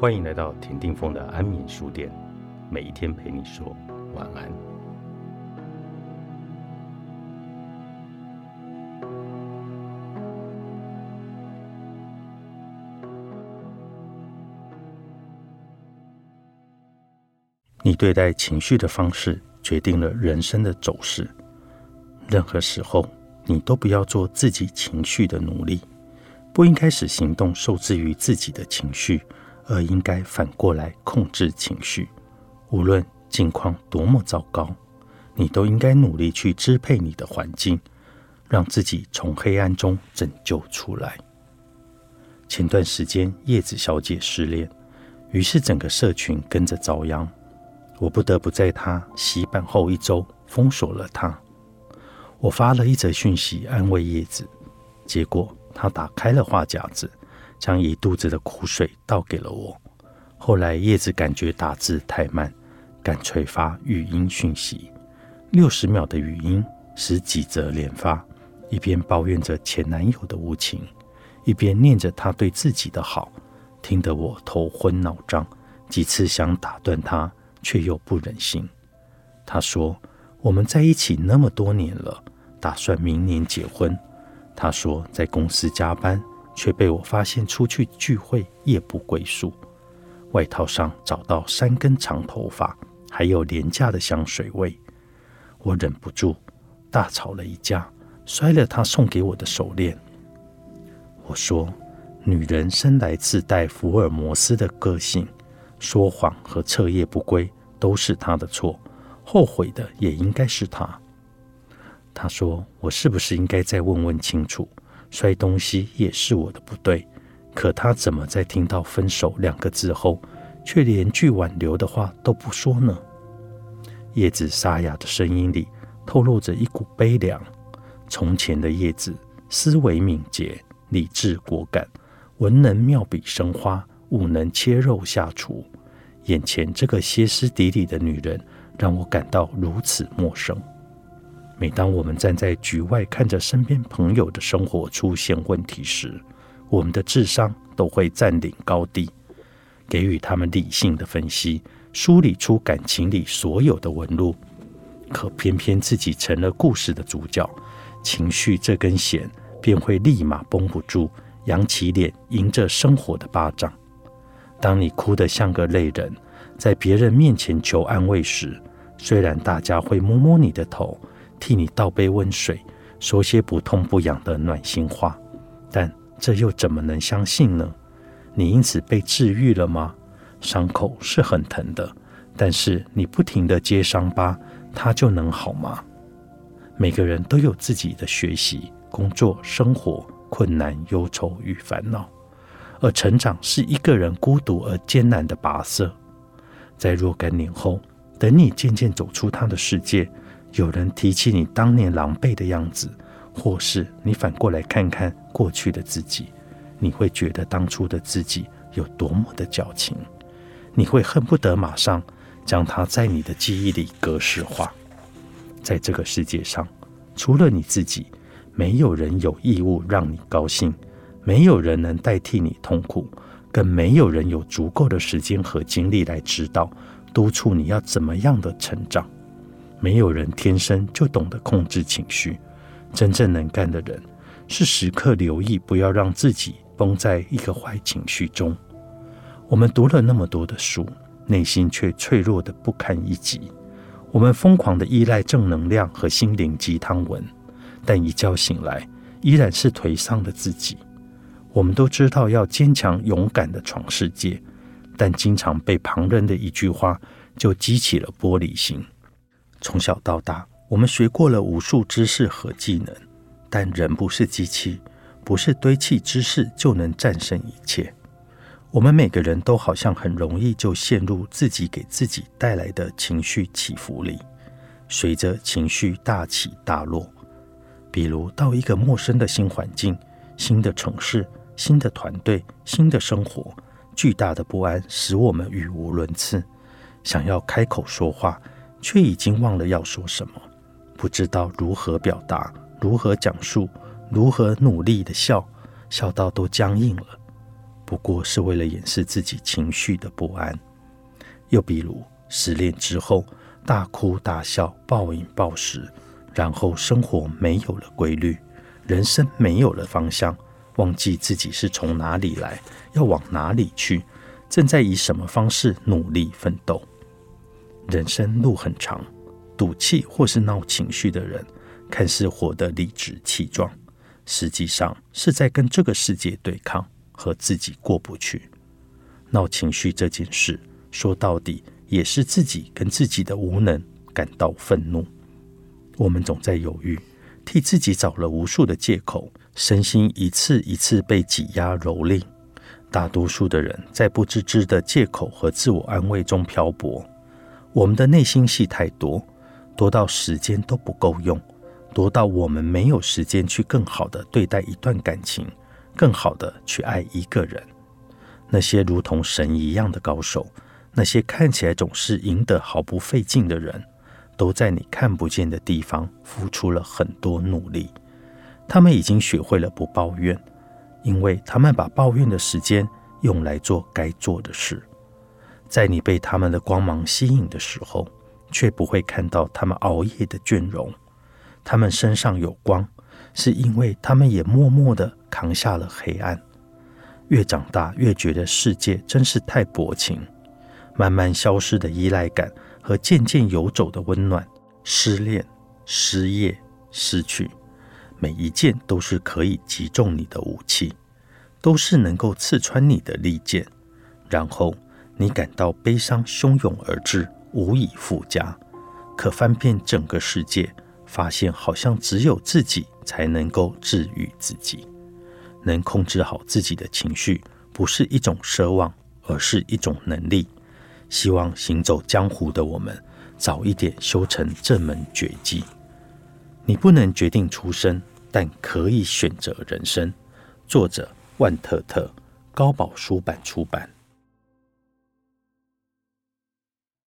欢迎来到田定峰的安眠书店，每一天陪你说晚安。你对待情绪的方式，决定了人生的走势。任何时候，你都不要做自己情绪的奴隶，不应该使行动受制于自己的情绪，而应该反过来控制情绪。无论境况多么糟糕，你都应该努力去支配你的环境，让自己从黑暗中拯救出来。前段时间，叶子小姐失恋，于是整个社群跟着遭殃。我不得不在她洗版后一周封锁了她。我发了一则讯息安慰叶子，结果她打开了话匣子，将一肚子的苦水倒给了我。后来叶子感觉打字太慢，干脆发语音讯息，六十秒的语音，十几则连发，一边抱怨着前男友的无情，一边念着他对自己的好，听得我头昏脑胀，几次想打断他。却又不忍心。他说：“我们在一起那么多年了，打算明年结婚。”他说：“在公司加班，却被我发现出去聚会夜不归宿。外套上找到三根长头发，还有廉价的香水味。”我忍不住大吵了一架，摔了他送给我的手链。我说：“女人生来自带福尔摩斯的个性。”说谎和彻夜不归都是他的错，后悔的也应该是他。他说：“我是不是应该再问问清楚？摔东西也是我的不对，可他怎么在听到分手两个字后，却连句挽留的话都不说呢？”叶子沙哑的声音里透露着一股悲凉。从前的叶子，思维敏捷，理智果敢，文能妙笔生花。武能切肉下厨，眼前这个歇斯底里的女人让我感到如此陌生。每当我们站在局外看着身边朋友的生活出现问题时，我们的智商都会占领高地，给予他们理性的分析，梳理出感情里所有的纹路。可偏偏自己成了故事的主角，情绪这根弦便会立马绷不住，扬起脸迎着生活的巴掌。当你哭得像个泪人，在别人面前求安慰时，虽然大家会摸摸你的头，替你倒杯温水，说些不痛不痒的暖心话，但这又怎么能相信呢？你因此被治愈了吗？伤口是很疼的，但是你不停地接伤疤，它就能好吗？每个人都有自己的学习、工作、生活困难、忧愁与烦恼。而成长是一个人孤独而艰难的跋涉，在若干年后，等你渐渐走出他的世界，有人提起你当年狼狈的样子，或是你反过来看看过去的自己，你会觉得当初的自己有多么的矫情，你会恨不得马上将它在你的记忆里格式化。在这个世界上，除了你自己，没有人有义务让你高兴。没有人能代替你痛苦，更没有人有足够的时间和精力来指导、督促你要怎么样的成长。没有人天生就懂得控制情绪，真正能干的人是时刻留意，不要让自己崩在一个坏情绪中。我们读了那么多的书，内心却脆弱的不堪一击。我们疯狂的依赖正能量和心灵鸡汤文，但一觉醒来，依然是颓丧的自己。我们都知道要坚强勇敢的闯世界，但经常被旁人的一句话就激起了玻璃心。从小到大，我们学过了无数知识和技能，但人不是机器，不是堆砌知识就能战胜一切。我们每个人都好像很容易就陷入自己给自己带来的情绪起伏里，随着情绪大起大落。比如到一个陌生的新环境、新的城市。新的团队，新的生活，巨大的不安使我们语无伦次，想要开口说话，却已经忘了要说什么，不知道如何表达，如何讲述，如何努力的笑，笑到都僵硬了。不过是为了掩饰自己情绪的不安。又比如失恋之后大哭大笑、暴饮暴食，然后生活没有了规律，人生没有了方向，忘记自己是从哪里来，要往哪里去，正在以什么方式努力奋斗。人生路很长，赌气或是闹情绪的人，看似活得理直气壮，实际上是在跟这个世界对抗，和自己过不去。闹情绪这件事，说到底也是自己跟自己的无能感到愤怒。我们总在犹豫，替自己找了无数的借口，身心一次一次被挤压蹂躏。大多数的人在不自知的借口和自我安慰中漂泊。我们的内心戏太多，多到时间都不够用，多到我们没有时间去更好的对待一段感情，更好的去爱一个人。那些如同神一样的高手，那些看起来总是赢得毫不费劲的人，都在你看不见的地方付出了很多努力。他们已经学会了不抱怨，因为他们把抱怨的时间用来做该做的事。在你被他们的光芒吸引的时候，却不会看到他们熬夜的倦容。他们身上有光，是因为他们也默默的扛下了黑暗。越长大，越觉得世界真是太薄情。慢慢消失的依赖感和渐渐游走的温暖，失恋、失业、失去，每一件都是可以击中你的武器，都是能够刺穿你的利剑，然后。你感到悲伤汹涌而至，无以复加。可翻遍整个世界，发现好像只有自己才能够治愈自己。能控制好自己的情绪，不是一种奢望，而是一种能力。希望行走江湖的我们，早一点修成这门绝技。你不能决定出生，但可以选择人生。作者：万特特，高宝书版出版。